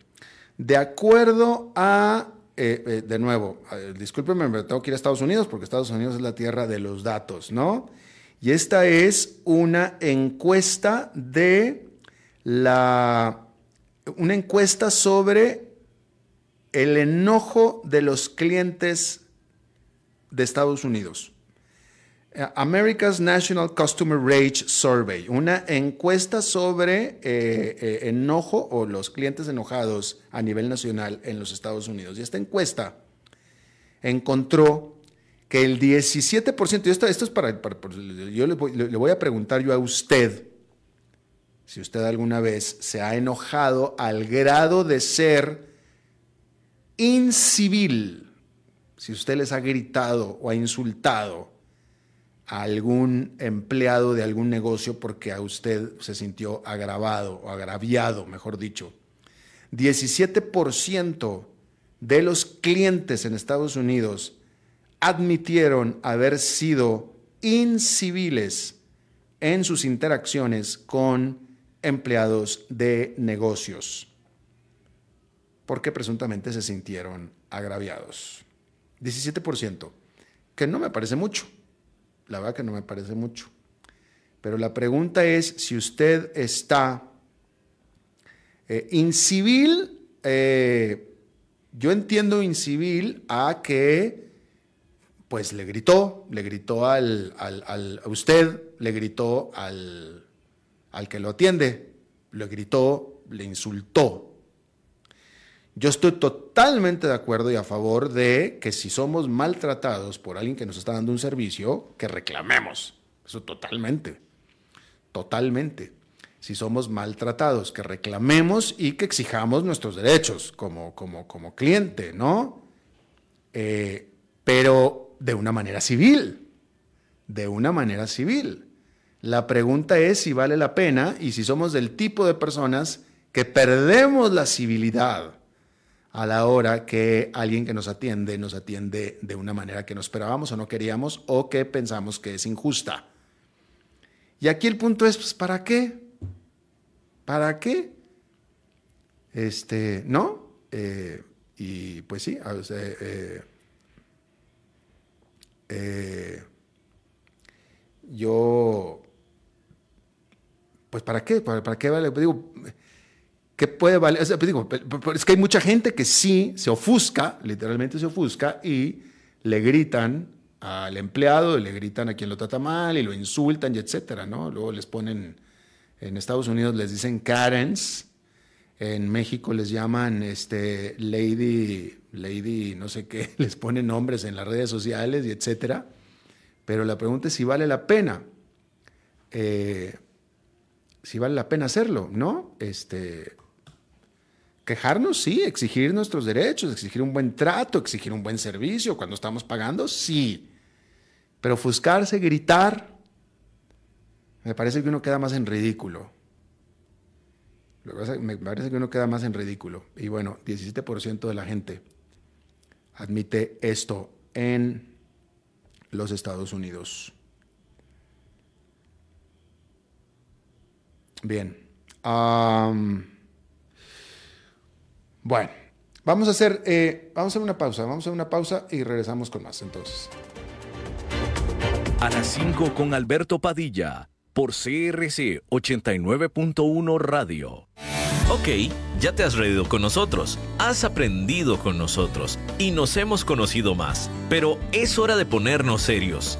De acuerdo a, eh, eh, de nuevo, eh, discúlpeme, me tengo que ir a Estados Unidos porque Estados Unidos es la tierra de los datos, ¿no? Y esta es una encuesta de la, una encuesta sobre el enojo de los clientes de Estados Unidos. America's National Customer Rage Survey, una encuesta sobre eh, eh, enojo o los clientes enojados a nivel nacional en los Estados Unidos. Y esta encuesta encontró que el 17%, y esto, esto es para, yo le voy, le voy a preguntar yo a usted, si usted alguna vez se ha enojado al grado de ser incivil si usted les ha gritado o ha insultado a algún empleado de algún negocio porque a usted se sintió agravado o agraviado, mejor dicho. 17% de los clientes en Estados Unidos admitieron haber sido inciviles en sus interacciones con empleados de negocios, porque presuntamente se sintieron agraviados. 17%, que no me parece mucho. La verdad que no me parece mucho. Pero la pregunta es si usted está eh, incivil, eh, yo entiendo incivil a que pues le gritó, le gritó al, a usted, le gritó al, al que lo atiende, le gritó, le insultó, yo estoy totalmente de acuerdo y a favor de que si somos maltratados por alguien que nos está dando un servicio, que reclamemos. Eso totalmente. Totalmente. Si somos maltratados, que reclamemos y que exijamos nuestros derechos como, como, como cliente, ¿no? Eh, pero de una manera civil. De una manera civil. La pregunta es si vale la pena y si somos del tipo de personas que perdemos la civilidad a la hora que alguien que nos atiende nos atiende de una manera que no esperábamos o no queríamos o que pensamos que es injusta. Y aquí el punto es, pues, ¿para qué? ¿Para qué? Este, ¿no? Eh, y pues sí, eh, eh, yo, pues ¿para qué? ¿Para, para qué vale? Digo, que puede valer, pues es que hay mucha gente que sí se ofusca, literalmente se ofusca, y le gritan al empleado, le gritan a quien lo trata mal y lo insultan y etcétera, ¿no? Luego les ponen, en Estados Unidos les dicen Karens, en México les llaman este, Lady, Lady, no sé qué, les ponen nombres en las redes sociales y etcétera. Pero la pregunta es si vale la pena. Eh, si vale la pena hacerlo, ¿no? Este, Quejarnos, sí, exigir nuestros derechos, exigir un buen trato, exigir un buen servicio cuando estamos pagando, sí. Pero ofuscarse, gritar, me parece que uno queda más en ridículo. Me parece que uno queda más en ridículo. Y bueno, 17% de la gente admite esto en los Estados Unidos. Bien. Bueno, vamos a hacer, eh, vamos a hacer una pausa, vamos a hacer una pausa y regresamos con más entonces. A las 5 con Alberto Padilla, por CRC 89.1 Radio. Ok, ya te has reído con nosotros, has aprendido con nosotros y nos hemos conocido más, pero es hora de ponernos serios.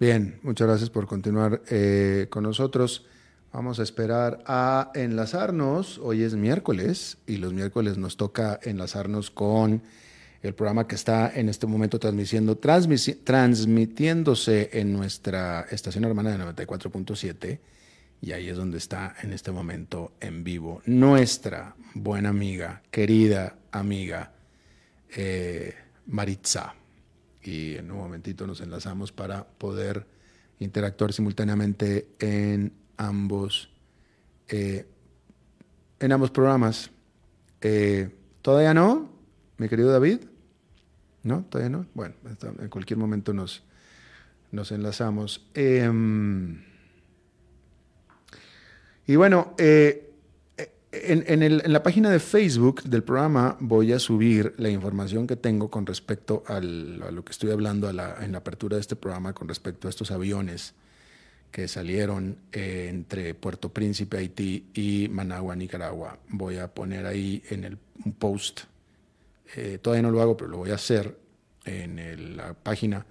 Bien, muchas gracias por continuar eh, con nosotros. Vamos a esperar a enlazarnos. Hoy es miércoles y los miércoles nos toca enlazarnos con el programa que está en este momento transmitiendo, transmitiéndose en nuestra estación hermana de 94.7 y ahí es donde está en este momento en vivo nuestra buena amiga, querida amiga eh, Maritza y en un momentito nos enlazamos para poder interactuar simultáneamente en ambos, eh, en ambos programas. Eh, ¿Todavía no, mi querido David? ¿No? ¿Todavía no? Bueno, en cualquier momento nos, nos enlazamos. Em, y bueno, eh, en, la página de Facebook del programa voy a subir la información que tengo con respecto a lo que estoy hablando en la apertura de este programa con respecto a estos aviones que salieron eh, entre Puerto Príncipe, Haití y Managua, Nicaragua. Voy a poner ahí en el, post, eh, todavía no lo hago, pero lo voy a hacer en la página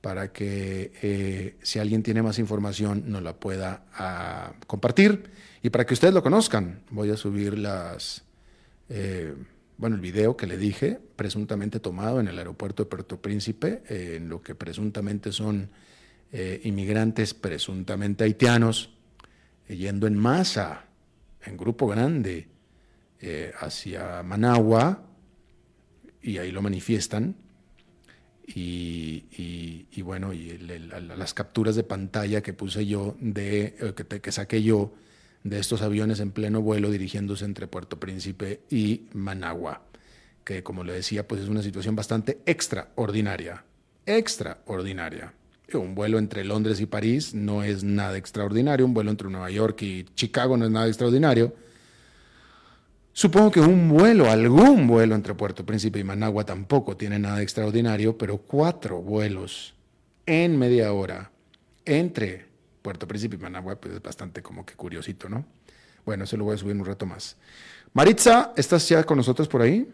para que eh, si alguien tiene más información nos la pueda ah, compartir y para que ustedes lo conozcan, voy a subir las, eh, bueno, el video que le dije, presuntamente tomado en el aeropuerto de Puerto Príncipe, eh, en lo que presuntamente son eh, inmigrantes presuntamente haitianos, yendo en masa, en grupo grande, hacia Managua, y ahí lo manifiestan. Y, bueno, y las capturas de pantalla que puse yo, de, que, que saqué yo de estos aviones en pleno vuelo dirigiéndose entre Puerto Príncipe y Managua, que como le decía, pues es una situación bastante extraordinaria, extraordinaria. Un vuelo entre Londres y París no es nada extraordinario, un vuelo entre Nueva York y Chicago no es nada extraordinario. Supongo que un vuelo, algún vuelo entre Puerto Príncipe y Managua tampoco tiene nada extraordinario, pero cuatro vuelos en media hora entre Puerto Príncipe y Managua, pues es bastante como que curiosito, ¿no? Bueno, eso lo voy a subir un rato más. Maritza, ¿estás ya con nosotros por ahí?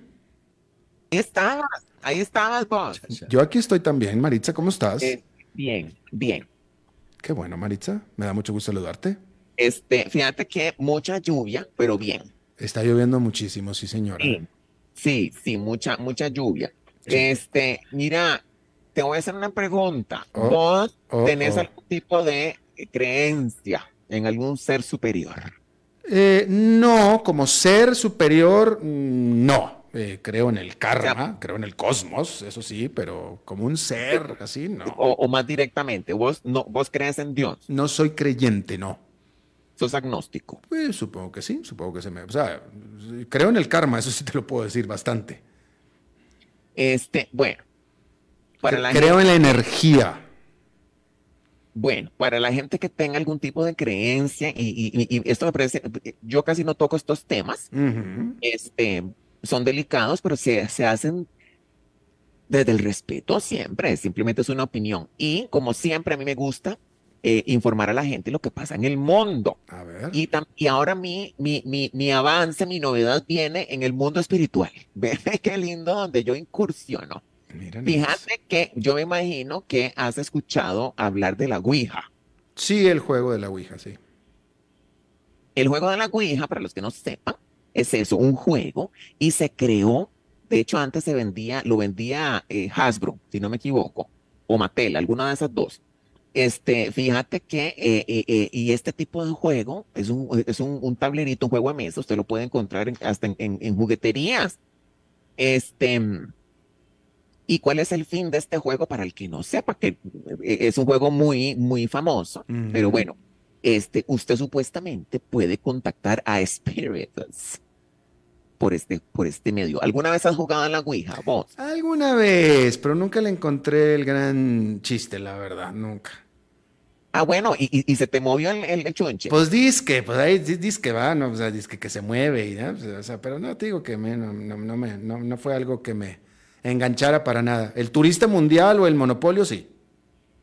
Ahí estabas, ahí estabas vos. Yo aquí estoy también. Maritza, ¿cómo estás? Eh, bien, bien. Qué bueno, Maritza. Me da mucho gusto saludarte. Este, fíjate que mucha lluvia, pero bien. Está lloviendo muchísimo, sí, señora. Sí, sí, mucha, mucha lluvia. Este, mira, te voy a hacer una pregunta. Oh, ¿Vos oh, tenés oh. algún tipo de creencia en algún ser superior? Eh, no, como ser superior, mm, no. Eh, creo en el karma, creo en el cosmos, eso sí, pero como un ser, así, no. O, más directamente, ¿vos, no, ¿vos crees en Dios? No soy creyente, no. ¿Sos agnóstico? Pues supongo que sí, supongo que se me... O sea, creo en el karma, eso sí te lo puedo decir bastante. Este, bueno. Para creo en la energía. Bueno, para la gente que tenga algún tipo de creencia, y, esto me parece, yo casi no toco estos temas, este, son delicados, pero se, se hacen desde el respeto siempre, simplemente es una opinión. Y como siempre a mí me gusta eh, informar a la gente lo que pasa en el mundo. A ver. Y, y ahora mi, mi, mi, mi, avance, mi novedad viene en el mundo espiritual. Ve qué lindo donde yo incursiono. Fíjate que yo me imagino que has escuchado hablar de la Ouija. Sí, el juego de la Ouija, sí. El juego de la Ouija, para los que no sepan, es eso, un juego, y se creó, de hecho antes se vendía, lo vendía eh, Hasbro, si no me equivoco, o Mattel, alguna de esas dos. Este, fíjate que, eh, eh, y este tipo de juego es un, es un, tablerito, un juego de mesa, usted lo puede encontrar hasta en, en jugueterías. Este, ¿Y cuál es el fin de este juego? Para el que no sepa, que eh, es un juego muy, muy famoso, pero bueno, este, usted supuestamente puede contactar a spirits por este, por este medio. ¿Alguna vez has jugado en la Ouija, vos? Alguna vez, pero nunca le encontré el gran chiste, la verdad, nunca. Ah, bueno, y, y, se te movió el, el, chunche. Pues disque, pues ahí disque va, ¿no? O sea, disque que se mueve y ¿no? o sea, pero no te digo que me, no, no, me, no, no fue algo que me enganchara para nada. El turista mundial o el monopolio, sí.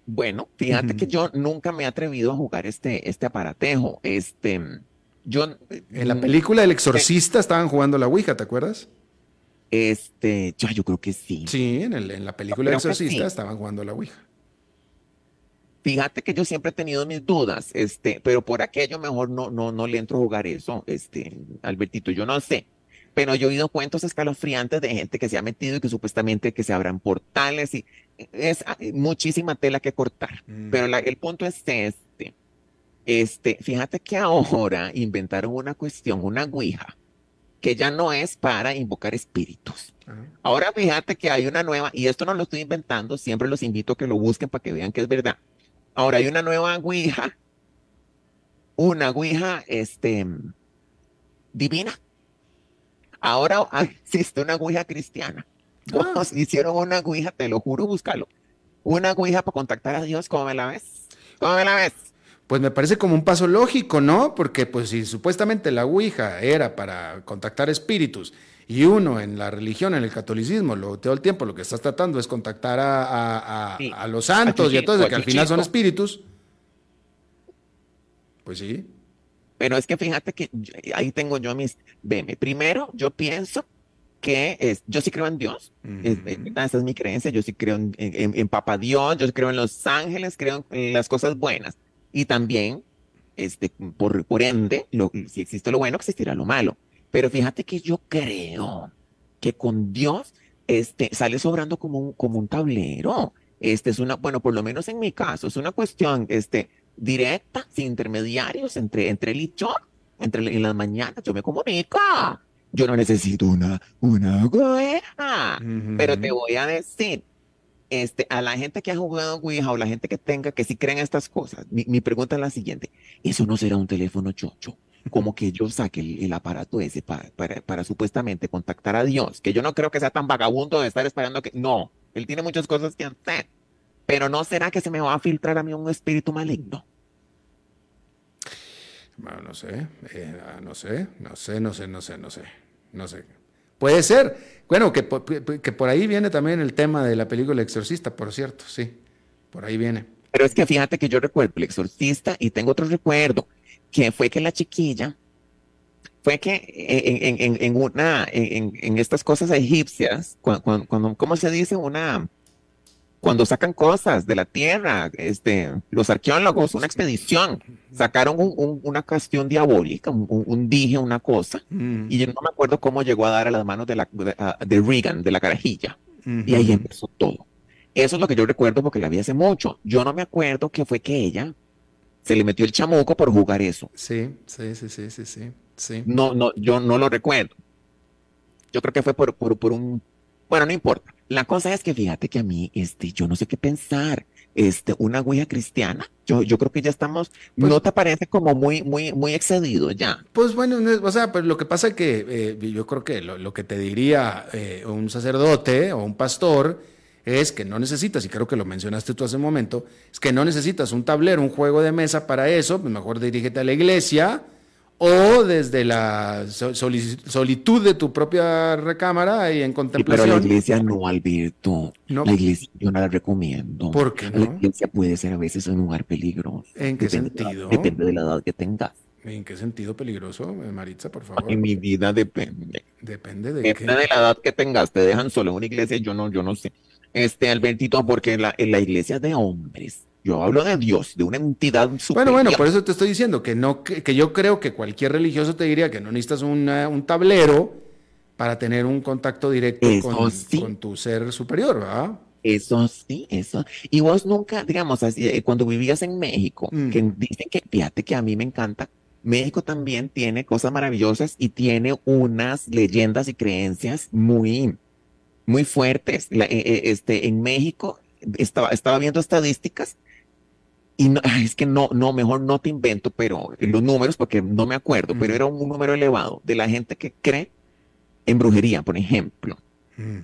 Bueno, fíjate que yo nunca me he atrevido a jugar este, este aparatejo. Este, yo. En la película El Exorcista estaban jugando la Ouija, ¿te acuerdas? Este, yo, yo creo que sí. Sí, en, el, en la película El Exorcista estaban jugando la Ouija. Fíjate que yo siempre he tenido mis dudas, este, pero por aquello mejor no, no, no le entro a jugar eso, este, Albertito, yo no sé. Pero yo he oído cuentos escalofriantes de gente que se ha metido y que supuestamente que se abran portales y es ah, muchísima tela que cortar. Mm. Pero el punto es este. Este, fíjate que ahora inventaron una cuestión, una guija, que ya no es para invocar espíritus. Ahora fíjate que hay una nueva, y esto no lo estoy inventando, siempre los invito a que lo busquen para que vean que es verdad. Ahora hay una nueva Ouija, una Ouija este, divina. Ahora existe una Ouija cristiana. Ah. hicieron una Ouija, te lo juro, búscalo. Una Ouija para contactar a Dios, ¿cómo me la ves? ¿Cómo me la ves? Pues me parece como un paso lógico, ¿no? Porque pues si supuestamente la Ouija era para contactar espíritus y uno en la religión, en el catolicismo, lo, todo el tiempo lo que estás tratando es contactar a, a, los santos y a todos, que al final son espíritus. Pues sí. Pero es que fíjate que ahí tengo yo mis. Veme, primero yo pienso que es, yo sí creo en Dios. esa es mi creencia. Yo sí creo en, en, Papa Dios, yo creo en los ángeles, creo en las cosas buenas. Y también, este, por, por ende, lo, si existe lo bueno, existirá lo malo. Pero fíjate que yo creo que con Dios este, sale sobrando como un, como un tablero. Este es una, bueno, por lo menos en mi caso, es una cuestión este, directa, sin intermediarios entre, entre él y yo. Entre, en las mañanas yo me comunico. Yo no necesito una, una Pero te voy a decir, este, a la gente que ha jugado Ouija o la gente que tenga, que sí creen estas cosas, mi, mi pregunta es la siguiente. ¿Eso no será un teléfono chocho? como que yo saque el, aparato ese para, para, supuestamente contactar a Dios, que yo no creo que sea tan vagabundo de estar esperando que, no, él tiene muchas cosas que hacer, pero no será que se me va a filtrar a mí un espíritu maligno. Bueno, no sé, eh, ah, no sé, no sé, no sé, no sé, no sé, no sé. Puede ser. Bueno, que, que por ahí viene también el tema de la película Exorcista, por cierto, sí, por ahí viene. Pero es que fíjate que yo recuerdo el Exorcista y tengo otro recuerdo que fue que la chiquilla, fue que en, en, una, en, estas cosas egipcias, cuando, cuando, ¿cómo se dice? Una, cuando sacan cosas de la tierra, este, los arqueólogos, una expedición, sacaron una cuestión diabólica, un, dije, una cosa, mm. y yo no me acuerdo cómo llegó a dar a las manos de, la, de, Reagan, de la carajilla, y ahí empezó todo. Eso es lo que yo recuerdo porque la vi hace mucho. Yo no me acuerdo que fue que ella se le metió el chamuco por jugar eso. Sí, sí, sí, sí, sí, sí. No, no, yo no lo recuerdo. Yo creo que fue por, por, un... Bueno, no importa. La cosa es que fíjate que a mí, este, yo no sé qué pensar. Este, una huella cristiana. Yo, yo creo que ya estamos, pues ¿no te parece como muy, muy, muy excedido ya? Pues bueno, o sea, pues lo que pasa es que eh, yo creo que lo, que te diría eh, un sacerdote o un pastor es que no necesitas, y creo que lo mencionaste tú hace un momento, es que no necesitas un tablero, un juego de mesa para eso, pues mejor dirígete a la iglesia o desde la solitud de tu propia recámara y en contemplación. pero la iglesia no, Alberto. No. La iglesia yo no la recomiendo. ¿Por qué no? La iglesia puede ser a veces un lugar peligroso. ¿En qué sentido? depende de la edad que tengas. ¿En qué sentido peligroso, Maritza, por favor? En mi vida depende. Depende de depende de la edad que tengas. Te dejan solo en una iglesia, yo no, yo no sé este Albertito, porque la, en la iglesia de hombres, yo hablo de Dios, de una entidad superior. Bueno, bueno, por eso te estoy diciendo que no, que, yo creo que cualquier religioso te diría que no necesitas un tablero para tener un contacto directo con, tu ser superior, ¿verdad? Eso sí, eso. Y vos nunca, digamos, así, eh, cuando vivías en México, mm. que dicen que, fíjate que a mí me encanta, México también tiene cosas maravillosas y tiene unas leyendas y creencias muy, muy fuertes. Eh, eh, este, en México estaba, estaba viendo estadísticas y no, es que no, no, mejor no te invento, pero los números, porque no me acuerdo, pero mm. era un, número elevado de la gente que cree en brujería, por ejemplo. Mm.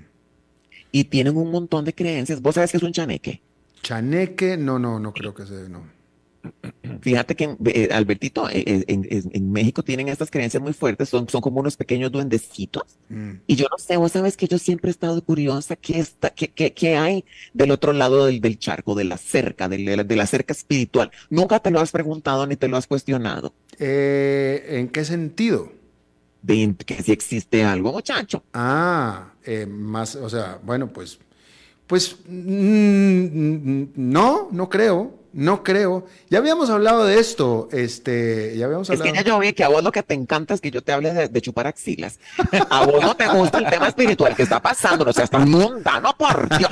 Y tienen un montón de creencias. ¿Vos sabes qué es un chaneque? Chaneque, no, no, no creo que sea, no. Fíjate que, eh, Albertito, eh, eh, en, en- México tienen estas creencias muy fuertes, son, son como unos pequeños duendecitos. Mm. Y yo no sé, vos sabes que yo siempre he estado curiosa qué, está, qué, qué, qué hay del otro lado del, del charco, de la cerca, del- de la, de la cerca espiritual. Nunca te lo has preguntado ni te lo has cuestionado. Eh, ¿en qué sentido? De que si existe algo, muchacho. Ah, eh, más, o sea, bueno, pues, pues, mm, no, no creo, no creo. Ya habíamos hablado de esto, este, ya habíamos Es hablado. que ya yo vi que a vos lo que te encanta es que yo te hable de, de chupar axilas. A vos no te gusta el tema espiritual que está pasando, o sea, está mundano, por Dios.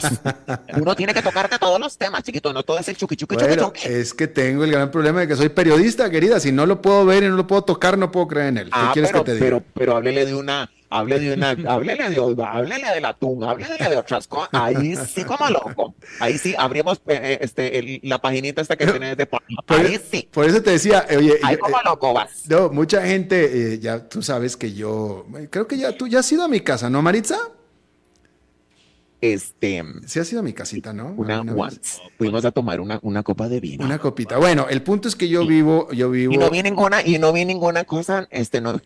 Uno tiene que tocarte todos los temas, chiquito, no todo es el chuqui, chuqui, chuqui, Bueno, chuqui. es que tengo el gran problema de que soy periodista, querida. Si no lo puedo ver y no lo puedo tocar, no puedo creer en él. ¿Qué Ah, quieres pero, que te diga? pero, pero háblele de una, háblele de una, háblele de, háblele del atún, háblele de otras cosas. Ahí sí como loco. Ahí sí abrimos eh, eh, este, el- la paginita esta que tenés de por- Ahí sí. por eso te decía, eh, oye, Ahí yo- como eh, loco vas. no, mucha gente, eh, ya tú sabes que yo, eh, creo que ya tú ya has ido a mi casa, ¿no, Maritza? Este, Sí has ido a mi casita, ¿no? una vez. once. Fuimos a tomar una, una copa de vino. Una copita. Bueno, el punto es que yo vivo, yo vivo. Y no vi ninguna, y no vi ninguna cosa, este, no,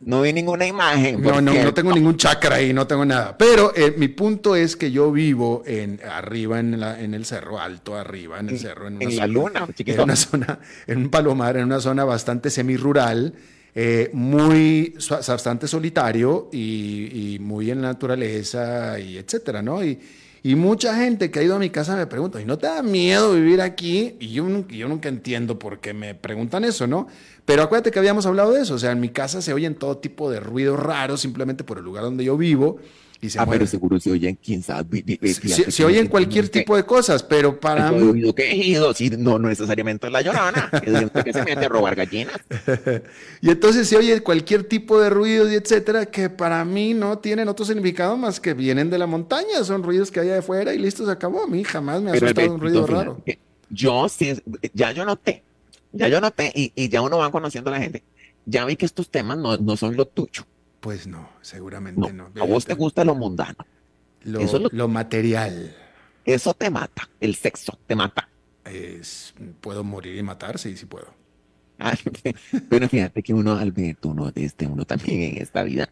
no vi ninguna imagen. No, no, no tengo ningún chakra ahí, no tengo nada. Pero eh, mi punto es que yo vivo en arriba en, la, en el cerro, alto arriba en el cerro, en, una En la luna, en una zona, en un palomar, en una zona bastante semirural, eh, muy bastante solitario y, y muy en la naturaleza y etcétera, ¿no? Y, y mucha gente que ha ido a mi casa me pregunta, ¿y no te da miedo vivir aquí? Y yo, nun- yo nunca entiendo por qué me preguntan eso, ¿no? Pero acuérdate que habíamos hablado de eso, o sea, en mi casa se oyen todo tipo de ruidos raros simplemente por el lugar donde yo vivo y se Ah, pero seguro se oyen, quién sabe. Se, que oyen cualquier tipo de cosas, pero para mí... y no, no necesariamente es la llorona, que se mete a robar gallinas. Y entonces se oye cualquier tipo de ruidos y etcétera, que para mí no tienen otro significado más que vienen de la montaña, son ruidos que hay de afuera y listo, se acabó. A mí jamás me ha asustado un ruido raro. fíjate, Yo sí, ya yo noté, ya yo noté, y, y ya uno va conociendo a la gente. Ya vi que estos temas no, no son lo tuyo. Pues no, seguramente No, no. a vos te gusta lo mundano. Lo, eso es lo- lo material. Eso te mata. El sexo te mata. Es, ¿Puedo morir y matar? Sí, sí puedo. Ah, Pero fíjate que uno, Alberto, uno, este, uno también en esta vida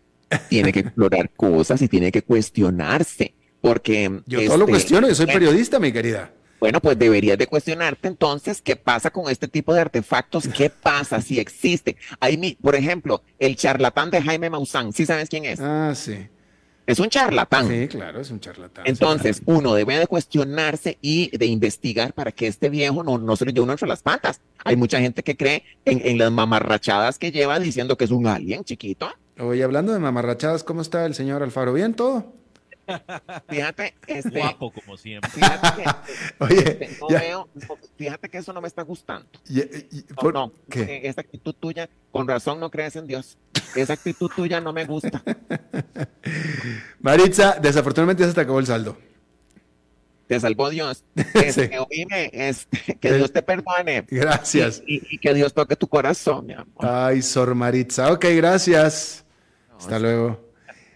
tiene que explorar cosas y tiene que cuestionarse. Porque. Yo todo lo este, cuestiono, yo soy bueno, periodista, mi querida. Bueno, pues deberías de cuestionarte entonces qué pasa con este tipo de artefactos, qué pasa si existe. Ahí, mi- por ejemplo, el charlatán de Jaime Maussan, ¿sí sabes quién es? Ah, sí. Es un charlatán. Sí, claro, es un charlatán. Entonces, uno debe de cuestionarse y de investigar para que este viejo no, no se lo lleve uno entre las patas. Hay mucha gente que cree en, en las mamarrachadas que lleva diciendo que es un alien chiquito. Oye, hablando de mamarrachadas, ¿cómo está el señor Alfaro? ¿Bien todo? Fíjate, este, Guapo como siempre. fíjate que, Oye, este, no ya- veo- fíjate que eso no me está gustando. y- y- No, por- no, ¿qué? eh, esa actitud tuya, con razón no crees en Dios. Esa actitud tuya no me gusta. Maritza, desafortunadamente ya se te acabó el saldo. Te salvó Dios. Sí. Este, oíme, este, que El- Dios te perdone. Gracias. Y, y- y que Dios toque tu corazón, mi amor. Ay, Sor Maritza. Ok, gracias. Hasta luego.